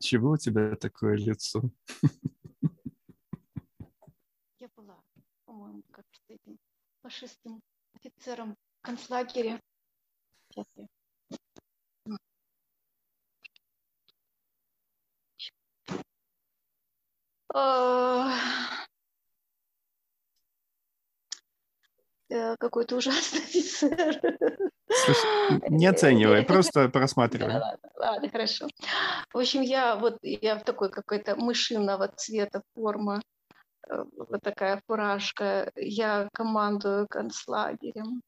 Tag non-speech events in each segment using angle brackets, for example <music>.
Чего у тебя такое лицо? Я была, по-моему, как с этим фашистским офицером в концлагере. Сейчас я Э, какой-то ужасный офицер. Слушай, не оценивай, просто просматривай. Да, ладно, ладно, хорошо. В общем, я вот я в такой какой-то мышиного цвета форма, э, вот такая фуражка. Я командую концлагерем.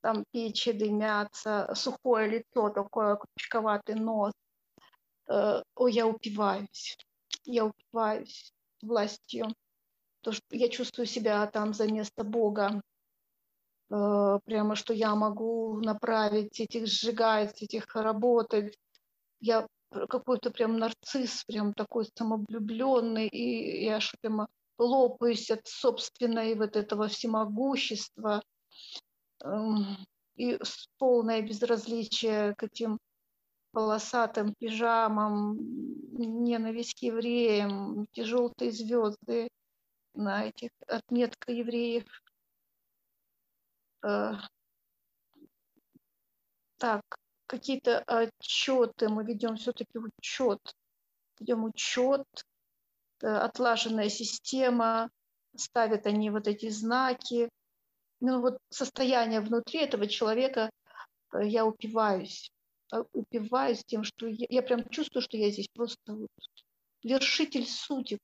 Там печи дымятся, сухое лицо, такое крючковатый нос. Э, ой, я упиваюсь. Я упиваюсь властью. То, что я чувствую себя там за место Бога. Э, прямо что я могу направить этих, сжигать этих, работать. Я какой-то прям нарцисс, прям такой самовлюбленный, и я аж прямо лопаюсь от собственной вот этого всемогущества эм, и полное безразличие к этим полосатым пижамам, ненависть к евреям, эти желтые звезды на этих отметка евреев. Э, так, какие-то отчеты, мы ведем все-таки учет, ведем учет, э, отлаженная система, ставят они вот эти знаки. Ну вот состояние внутри этого человека, э, я упиваюсь, упиваюсь тем, что я, я прям чувствую, что я здесь просто вершитель судеб.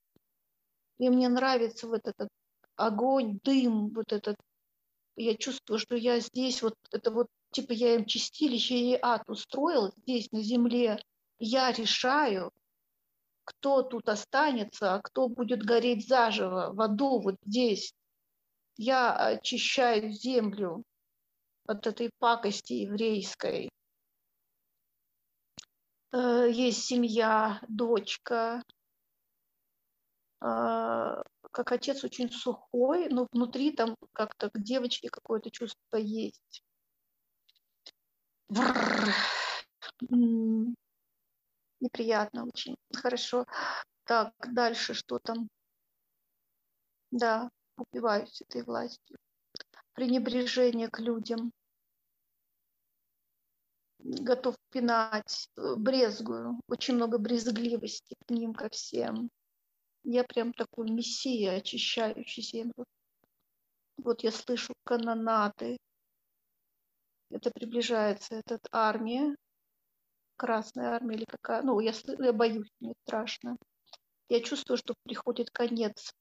И мне нравится вот этот огонь, дым, вот этот я чувствую, что я здесь, вот это вот, типа я им чистилище и ад устроил здесь на земле. Я решаю, кто тут останется, а кто будет гореть заживо в аду вот здесь. Я очищаю землю от этой пакости еврейской. Э, есть семья, дочка, а, как отец очень сухой, но внутри там как-то к девочке какое-то чувство есть. Неприятно очень. Хорошо. Так, дальше что там? Да, убиваюсь этой властью. Пренебрежение к людям. Готов пинать, э, брезгую. Очень много брезгливости к ним, ко всем. Я прям такой мессия, очищающий землю. Вот я слышу канонады. Это приближается, эта армия, Красная армия или какая. Ну, я, я боюсь, мне страшно. Я чувствую, что приходит конец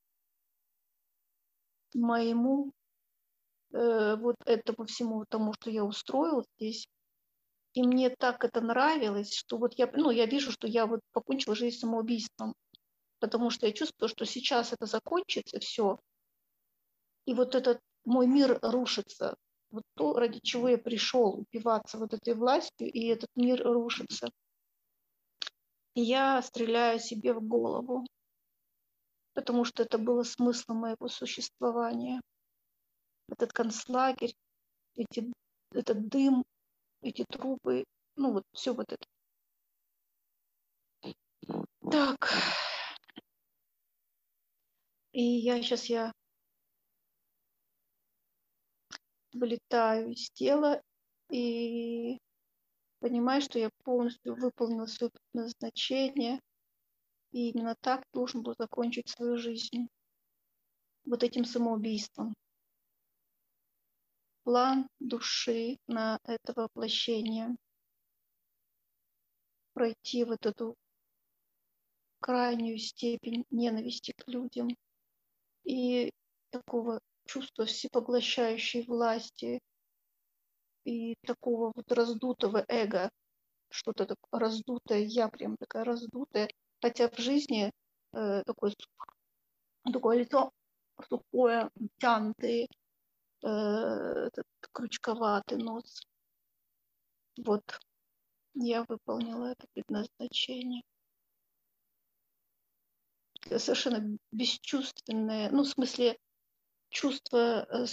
моему э, вот этому всему тому, что я устроил здесь. И мне так это нравилось, что вот я, ну, я вижу, что я вот покончила жизнь самоубийством потому что я чувствую, что сейчас это закончится, все, и вот этот мой мир рушится. Вот то, ради чего я пришел упиваться вот этой властью, и этот мир рушится. Я стреляю себе в голову, потому что это было смыслом моего существования. Этот концлагерь, эти, этот дым, эти трубы, ну вот все вот это. Так, и я сейчас я вылетаю из тела и понимаю, что я полностью выполнила свое назначение, и именно так должен был закончить свою жизнь. Вот этим самоубийством. План души на это воплощение. Пройти вот эту крайнюю степень ненависти к людям, и такого чувства всепоглощающей власти и такого вот раздутого эго, что-то такое раздутое, я прям такая раздутая, хотя в жизни э, такое, такое лицо сухое, тянутый, э, крючковатый нос. Вот, я выполнила это предназначение совершенно бесчувственное, ну, в смысле, чувство, э,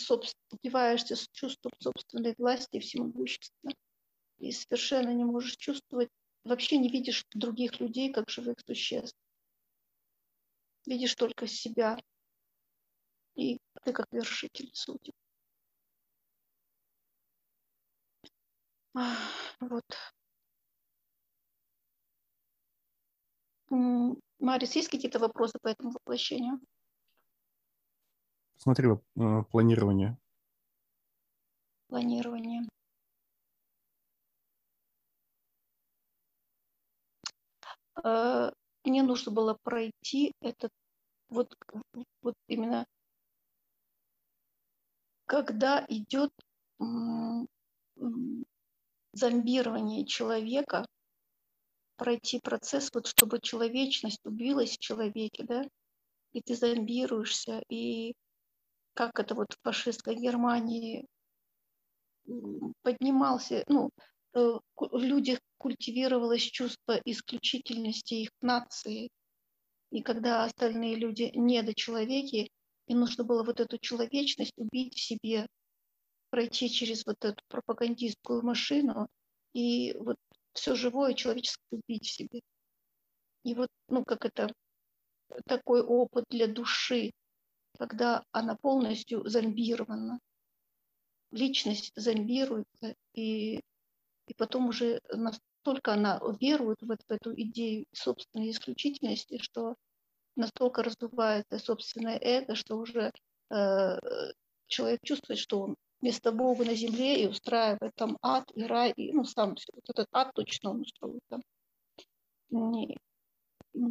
убиваешься с чувством собственной власти и всемогущества, и совершенно не можешь чувствовать вообще не видишь других людей как живых существ. Видишь только себя. И ты как вершитель судеб. Вот. Марис, есть какие-то вопросы по этому воплощению? Смотри, э, планирование. Планирование. Э, мне нужно было пройти этот вот, вот именно когда идет зомбирование человека, пройти процесс, вот чтобы человечность убилась в человеке, да, и ты зомбируешься, и как это вот в фашистской Германии поднимался, ну, э, в людях культивировалось чувство исключительности их нации. И когда остальные люди недочеловеки, им нужно было вот эту человечность убить в себе, пройти через вот эту пропагандистскую машину и вот все живое человеческое убить в себе. И вот, ну, как это, такой опыт для души, когда она полностью зомбирована. Личность зомбируется, и, и потом уже настолько она верует в, в эту идею собственной исключительности, что настолько раздувается собственное эго, что уже э, человек чувствует, что он вместо Бога на земле и устраивает там ад и рай, и, ну, сам вот этот ад точно он устроит там. И,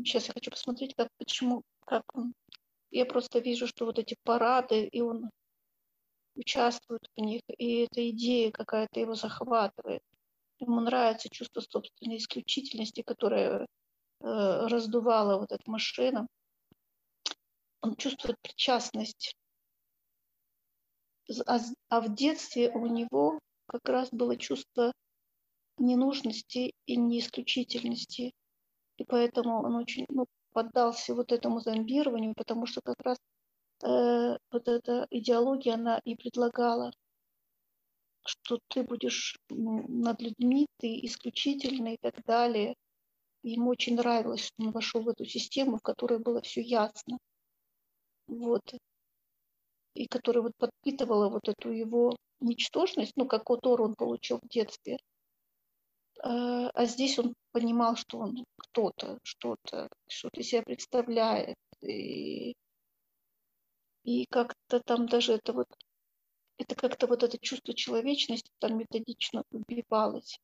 сейчас я хочу посмотреть, как, почему, как он. Я просто вижу, что вот эти парады, и он участвует в них, и эта идея какая-то его захватывает. Ему нравится чувство собственной исключительности, которое э, раздувало вот эту машину. Он чувствует причастность а, а в детстве у него как раз было чувство ненужности и неисключительности. И поэтому он очень ну, поддался вот этому зомбированию, потому что как раз э, вот эта идеология, она и предлагала, что ты будешь над людьми, ты исключительный и так далее. ему очень нравилось, что он вошел в эту систему, в которой было все ясно. Вот и которая вот подпитывала вот эту его ничтожность, ну, как Тор он получил в детстве. А, а здесь он понимал, что он кто-то, что-то, что-то себя представляет. И, и как-то там даже это вот, это как-то вот это чувство человечности там методично убивалось.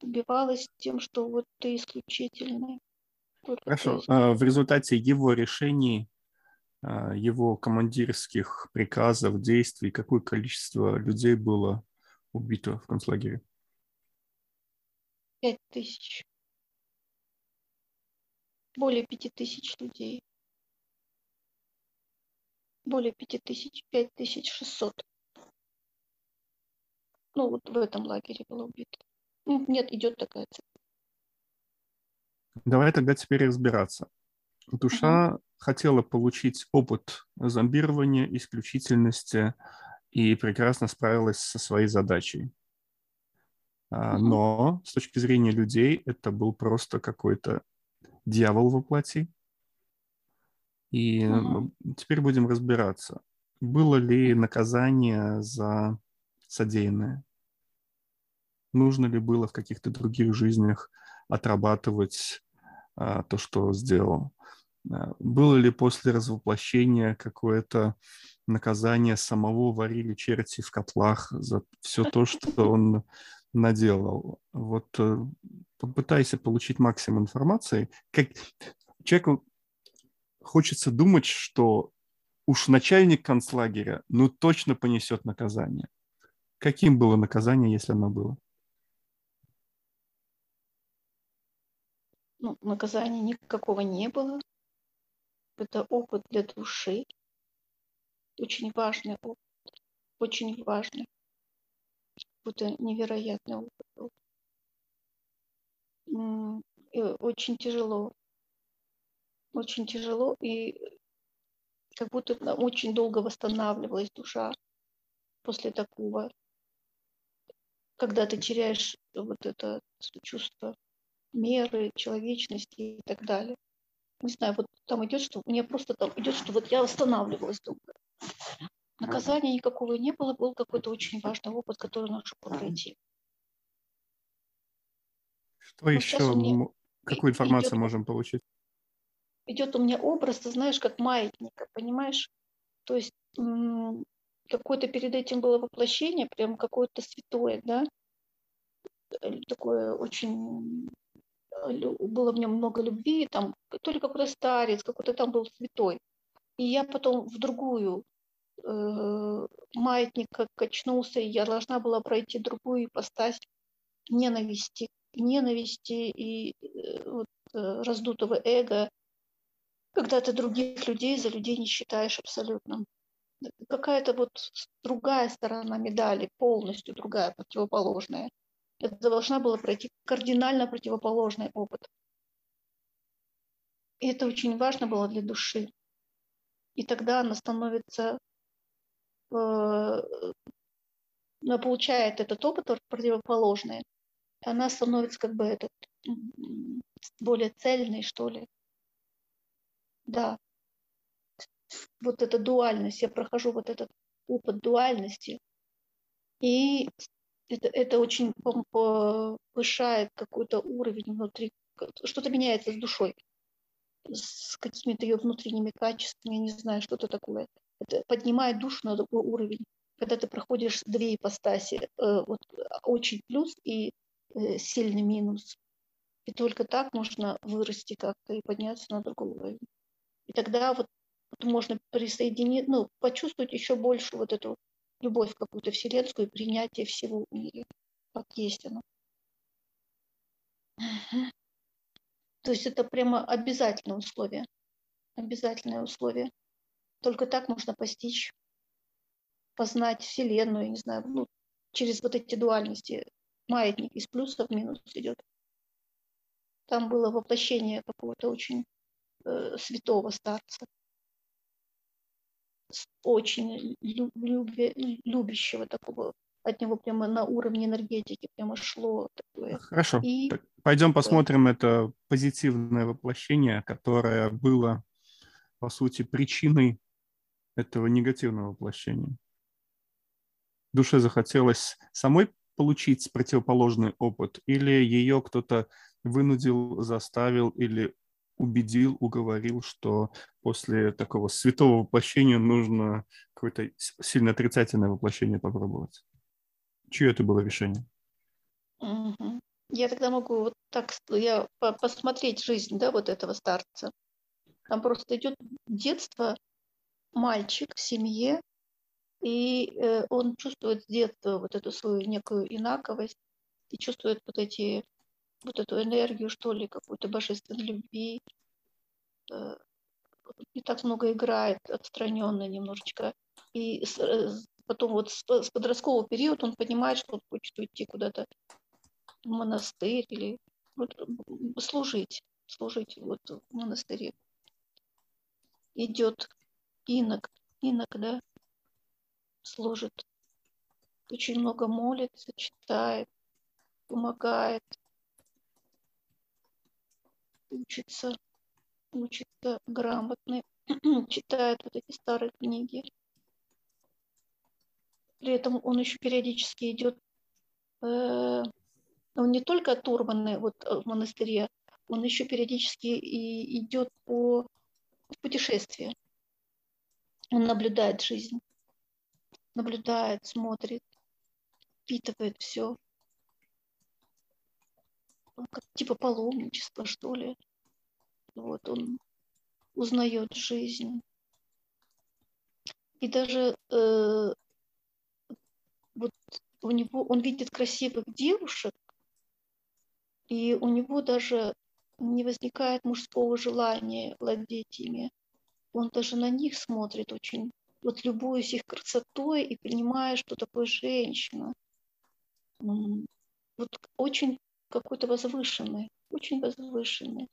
Убивалось тем, что вот ты исключительный. Хорошо. Ты... А, в результате его решений а, его командирских приказов, действий, какое количество людей было убито в концлагере? Пять тысяч. Более пяти тысяч людей. Более пяти тысяч, пять тысяч шестьсот. Ну, вот в этом лагере было убито. Ну, нет, идет такая цифра. Давай тогда теперь разбираться. Душа угу. хотела получить опыт зомбирования, исключительности и прекрасно справилась со своей задачей. Угу. Но с точки зрения людей это был просто какой-то дьявол во плоти. И теперь будем разбираться, было ли наказание за содеянное. Нужно ли было в каких-то других жизнях отрабатывать а, то, что сделал. А, было ли после развоплощения какое-то наказание самого варили черти в котлах за все то, что он наделал? Вот э, попытайся получить максимум информации. Как человеку хочется думать, что уж начальник концлагеря ну точно понесет наказание. Каким было наказание, если оно было? ну, наказания никакого не было. Это опыт для души. Очень важный опыт. Очень важный. Это невероятный опыт был. И очень тяжело. Очень тяжело. И как будто очень долго восстанавливалась душа после такого. Когда ты теряешь вот это чувство меры человечности и так далее. Не знаю, вот там идет, что мне просто там идет, что вот я восстанавливалась долго. Наказания никакого не было, был какой-то очень важный опыт, который нужно было пройти. Что вот еще, меня какую информацию идет, можем получить? Идет у меня образ, ты знаешь, как маятника, понимаешь? То есть какое-то перед этим было воплощение, прям какое-то святое, да? Э, такое очень было в нем много любви, там то ли какой-то старец, какой-то там был святой. И я потом в другую э, маятник как качнулся, и я должна была пройти другую ипостась ненависти, ненависти и э, вот, э, раздутого эго, когда ты других людей за людей не считаешь абсолютно. Какая-то вот другая сторона медали, полностью другая, противоположная. Это должна была пройти кардинально противоположный опыт. И это очень важно было для души. И тогда она становится, получает этот опыт противоположный, она становится как бы этот, более цельной, что ли. Да. Вот эта дуальность, я прохожу вот этот опыт дуальности, и это, это очень повышает какой-то уровень внутри, что-то меняется с душой, с какими-то ее внутренними качествами, не знаю, что-то такое. Это поднимает душу на другой уровень. Когда ты проходишь две ипостаси, э, вот очень плюс и э, сильный минус. И только так можно вырасти как-то и подняться на другой уровень. И тогда вот, вот можно присоединить, ну, почувствовать еще больше вот эту любовь какую-то вселенскую, принятие всего в мире, как есть оно. То есть это прямо обязательное условие. Обязательное условие. Только так можно постичь, познать Вселенную, не знаю, ну, через вот эти дуальности. Маятник из плюса в минус идет. Там было воплощение какого-то очень э, святого старца очень люби, любящего такого, от него прямо на уровне энергетики прямо шло такое. Хорошо, и... пойдем посмотрим это позитивное воплощение, которое было, по сути, причиной этого негативного воплощения. Душе захотелось самой получить противоположный опыт, или ее кто-то вынудил, заставил или убедил, уговорил, что после такого святого воплощения нужно какое-то сильно отрицательное воплощение попробовать. Чье это было решение? Я тогда могу вот так я посмотреть жизнь, да, вот этого старца. Там просто идет детство, мальчик в семье, и э, он чувствует с детства вот эту свою некую инаковость и чувствует вот эти вот эту энергию, что ли, какую-то божественной любви. Э, не так много играет, отстраненно немножечко. И э, потом вот с подросткового периода он понимает, что он хочет уйти куда-то в монастырь или вот, служить, служить вот в монастыре. Идет инок, инок, да, служит. Очень много молится, читает, помогает, учится, учится грамотно, <clears throat> читает вот эти старые книги. При этом он еще периодически идет, э, он не только оторванный вот э, в монастыре, он еще периодически и идет по путешествию. Он наблюдает жизнь, наблюдает, смотрит, впитывает все как типа паломничество, что ли. Вот он узнает жизнь. И даже э, вот у него он видит красивых девушек, и у него даже не возникает мужского желания владеть ими. Он даже на них смотрит очень, вот любуясь их красотой и понимая, что такое женщина. Вот очень какой-то возвышенный, очень возвышенный,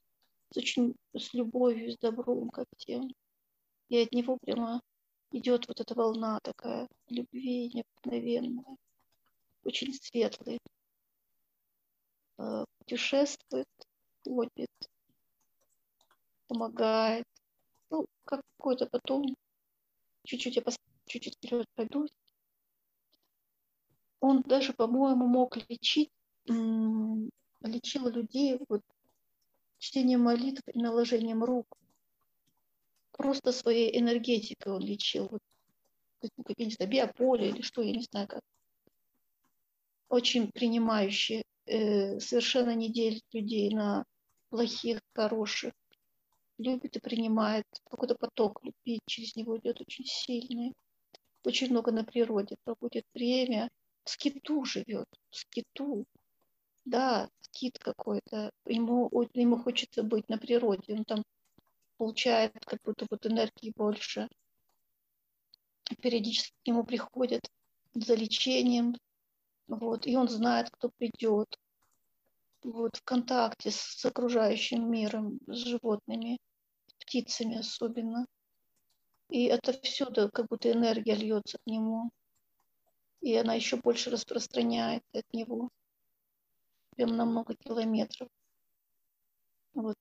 с очень с любовью, с добром ко всем. И от него прямо идет вот эта волна такая любви необыкновенная, очень светлый. Э, путешествует, ходит, помогает. Какой-то потом, чуть-чуть я чуть-чуть вперед пойду. Он даже, по-моему, мог лечить, лечил людей вот чтением молитв и наложением рук. Просто своей энергетикой он лечил. Вот, ну, я не знаю, биополе или что, я не знаю как. Очень принимающий, э, совершенно не делит людей на плохих, хороших. Любит и принимает. Какой-то поток любви через него идет очень сильный. Очень много на природе проводит время. В скиту живет, в скиту. Да, скит какой-то. Ему, ему хочется быть на природе. Он там получает как будто вот энергии больше. Периодически к нему приходят за лечением. Вот, и он знает, кто придет вот, в контакте с, окружающим миром, с животными, птицами особенно. И это всюду как будто энергия льется к нему. И она еще больше распространяется от него. Прям на много километров. Вот.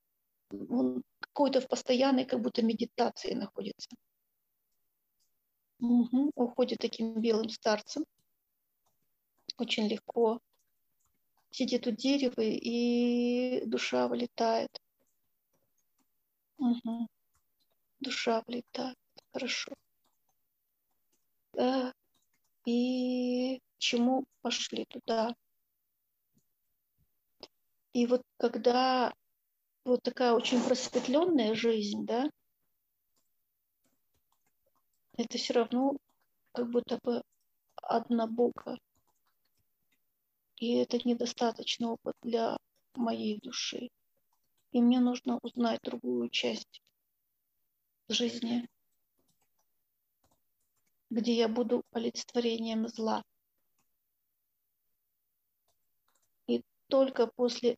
Он какой-то в постоянной как будто медитации находится. Угу. Уходит таким белым старцем. Очень легко сидит у дерева, и душа вылетает. Угу. Душа вылетает. Хорошо. Да. И чему пошли туда? И вот когда вот такая очень просветленная жизнь, да, это все равно как будто бы одна Бога. И это недостаточный опыт для моей души. И мне нужно узнать другую часть жизни, где я буду олицетворением зла. И только после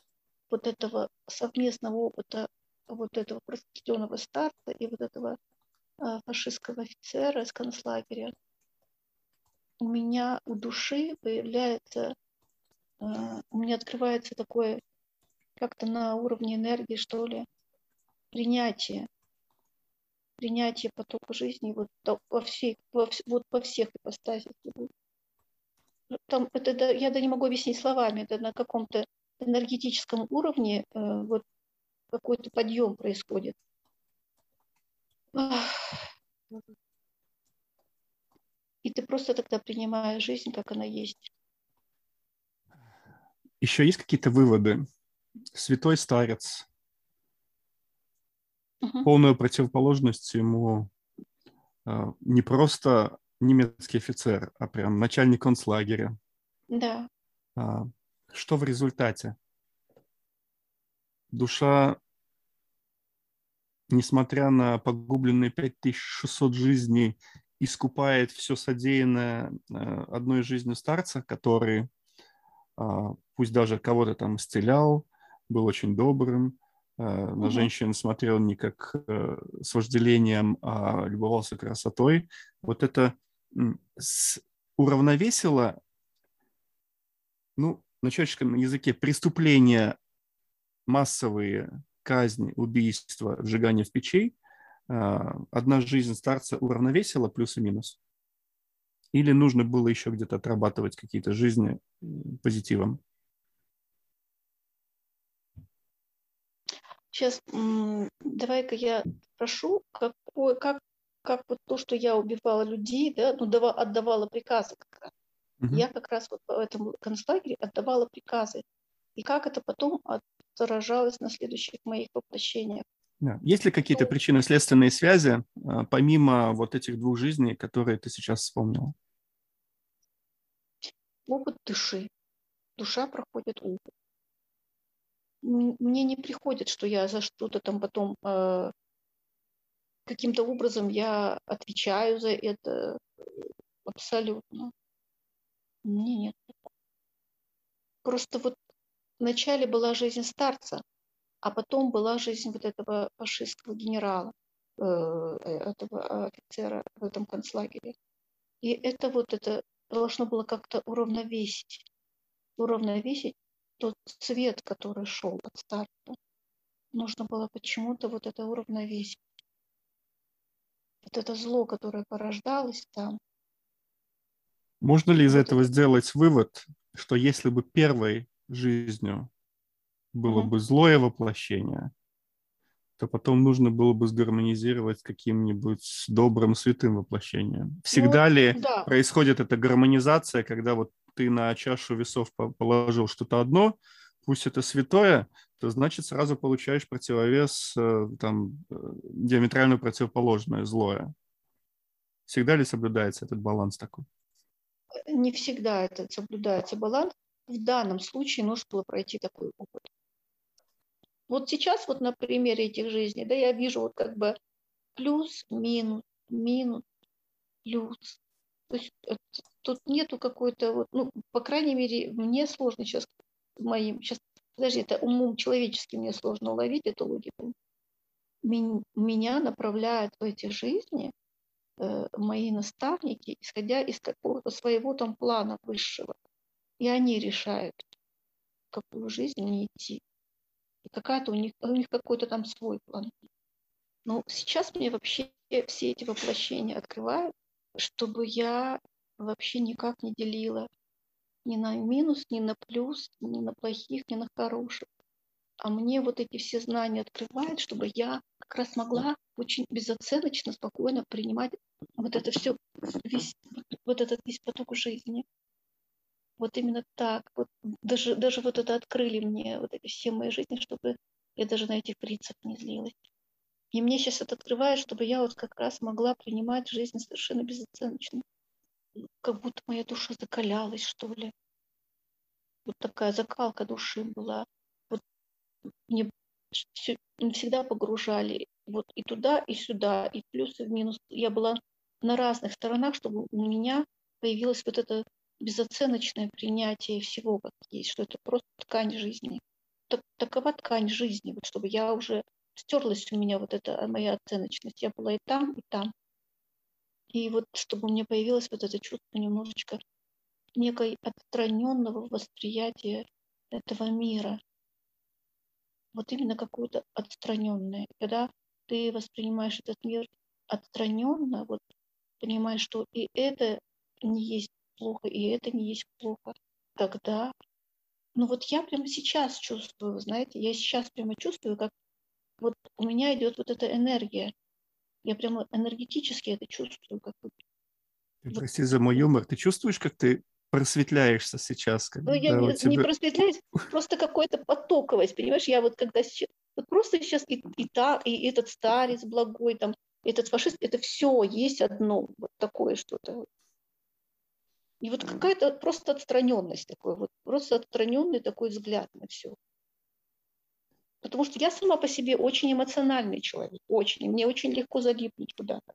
вот этого совместного опыта вот этого просветленного старта и вот этого а, фашистского офицера из концлагеря, у меня у души появляется а, у меня открывается такое как-то на уровне энергии, что ли, принятие, принятие потока жизни вот во всей, во, вот во всех ипостасях. Там это да, я да не могу объяснить словами, это на каком-то энергетическом уровне э, вот какой-то подъем происходит. И ты просто тогда принимаешь жизнь, как она есть. Еще есть какие-то выводы? Святой старец. Угу. Полную противоположность ему э, не просто немецкий офицер, а прям начальник концлагеря. Да. А, что в результате? Душа, несмотря на погубленные 5600 жизней, искупает все содеянное э, одной жизнью старца, который а, пусть даже кого-то там исцелял, был очень добрым, э, на женщин смотрел не как э, с вожделением, а любовался красотой. Вот это уравновесило, ну, на человеческом языке преступления массовые, казни, убийства, сжигание в печей, а, одна жизнь старца уравновесила плюс и минус? Или нужно было еще где-то отрабатывать какие-то жизни позитивом? Сейчас давай-ка я спрошу, какой, как, как вот то, что я убивала людей, да, ну, дава, отдавала приказы как раз. Угу. Я как раз вот по этому концлагере отдавала приказы. И как это потом отражалось на следующих моих воплощениях. Да. Есть ли какие-то причинно-следственные связи, а, помимо вот этих двух жизней, которые ты сейчас вспомнила? Опыт души. Душа проходит опыт мне не приходит, что я за что-то там потом э, каким-то образом я отвечаю за это абсолютно. Мне нет. Просто вот вначале была жизнь старца, а потом была жизнь вот этого фашистского генерала, э, этого офицера в этом концлагере. И это вот это должно было как-то уравновесить, уравновесить тот цвет, который шел от старта. нужно было почему-то вот это уравновесить. Вот это зло, которое порождалось там. Можно ли из этого это... сделать вывод, что если бы первой жизнью было угу. бы злое воплощение, то потом нужно было бы сгармонизировать каким-нибудь добрым святым воплощением. Всегда ну, ли да. происходит эта гармонизация, когда вот ты на чашу весов положил что-то одно, пусть это святое, то значит сразу получаешь противовес э, там э, диаметрально противоположное, злое. Всегда ли соблюдается этот баланс такой? Не всегда это соблюдается баланс. В данном случае нужно было пройти такой опыт. Вот сейчас вот на примере этих жизней, да, я вижу вот как бы плюс, минус, минус, плюс. То есть тут нету какой-то, вот, ну, по крайней мере, мне сложно сейчас моим, сейчас, подожди, это умом человеческим мне сложно уловить эту логику. Меня направляют в эти жизни э, мои наставники, исходя из какого-то своего там плана высшего. И они решают, какую жизнь мне идти какая-то у них, у них какой-то там свой план. Но сейчас мне вообще все эти воплощения открывают, чтобы я вообще никак не делила ни на минус, ни на плюс, ни на плохих, ни на хороших. А мне вот эти все знания открывают, чтобы я как раз могла очень безоценочно, спокойно принимать вот это все, весь, вот этот весь поток жизни. Вот именно так. Вот даже, даже вот это открыли мне вот эти все мои жизни, чтобы я даже на этих принципах не злилась. И мне сейчас это открывает, чтобы я вот как раз могла принимать жизнь совершенно безоценочно. Как будто моя душа закалялась, что ли. Вот такая закалка души была. Вот мне все, всегда погружали вот и туда, и сюда, и плюс, и в минус. Я была на разных сторонах, чтобы у меня появилась вот эта безоценочное принятие всего, как есть, что это просто ткань жизни. Так, такова ткань жизни, вот чтобы я уже стерлась у меня вот эта моя оценочность. Я была и там, и там. И вот чтобы у меня появилось вот это чувство немножечко некой отстраненного восприятия этого мира. Вот именно какое-то отстраненное. Когда ты воспринимаешь этот мир отстраненно, вот понимаешь, что и это не есть плохо, и это не есть плохо. Тогда, ну вот я прямо сейчас чувствую, знаете, я сейчас прямо чувствую, как вот у меня идет вот эта энергия. Я прямо энергетически это чувствую. Как вот. Прости за мой юмор. Ты чувствуешь, как ты просветляешься сейчас? Когда ну, я не, тебя... не просветляюсь, просто какой-то потоковость, понимаешь? Я вот когда сейчас, вот просто сейчас и, и, та, и этот старец благой, там, этот фашист, это все есть одно, вот такое что-то. И вот какая-то просто отстраненность такой, вот просто отстраненный такой взгляд на все. Потому что я сама по себе очень эмоциональный человек, очень. И мне очень легко залипнуть куда-то.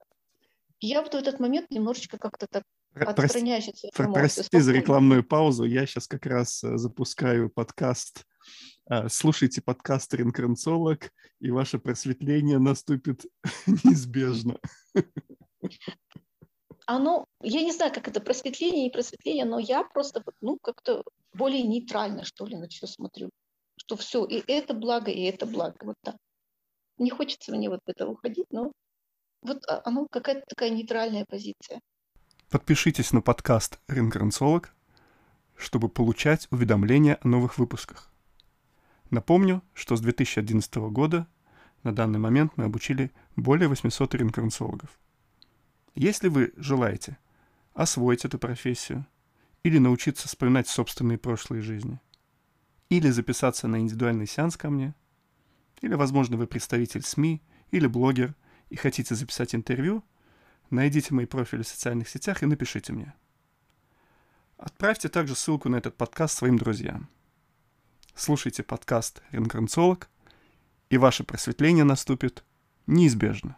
Я вот в этот момент немножечко как-то так отстраняюсь от своих Прости за рекламную паузу. Я сейчас как раз э, запускаю подкаст. Э, слушайте подкаст «Ринкарнцолог», и ваше просветление наступит <laughs> неизбежно оно, я не знаю, как это просветление, не просветление, но я просто, ну, как-то более нейтрально, что ли, на все смотрю. Что все, и это благо, и это благо, вот так. Не хочется мне вот это уходить, но вот а, оно какая-то такая нейтральная позиция. Подпишитесь на подкаст «Ринкарнцолог», чтобы получать уведомления о новых выпусках. Напомню, что с 2011 года на данный момент мы обучили более 800 ринкарнцологов – если вы желаете освоить эту профессию, или научиться вспоминать собственные прошлые жизни, или записаться на индивидуальный сеанс ко мне, или, возможно, вы представитель СМИ или блогер и хотите записать интервью, найдите мои профили в социальных сетях и напишите мне. Отправьте также ссылку на этот подкаст своим друзьям. Слушайте подкаст «Ренкарнцолог», и ваше просветление наступит неизбежно.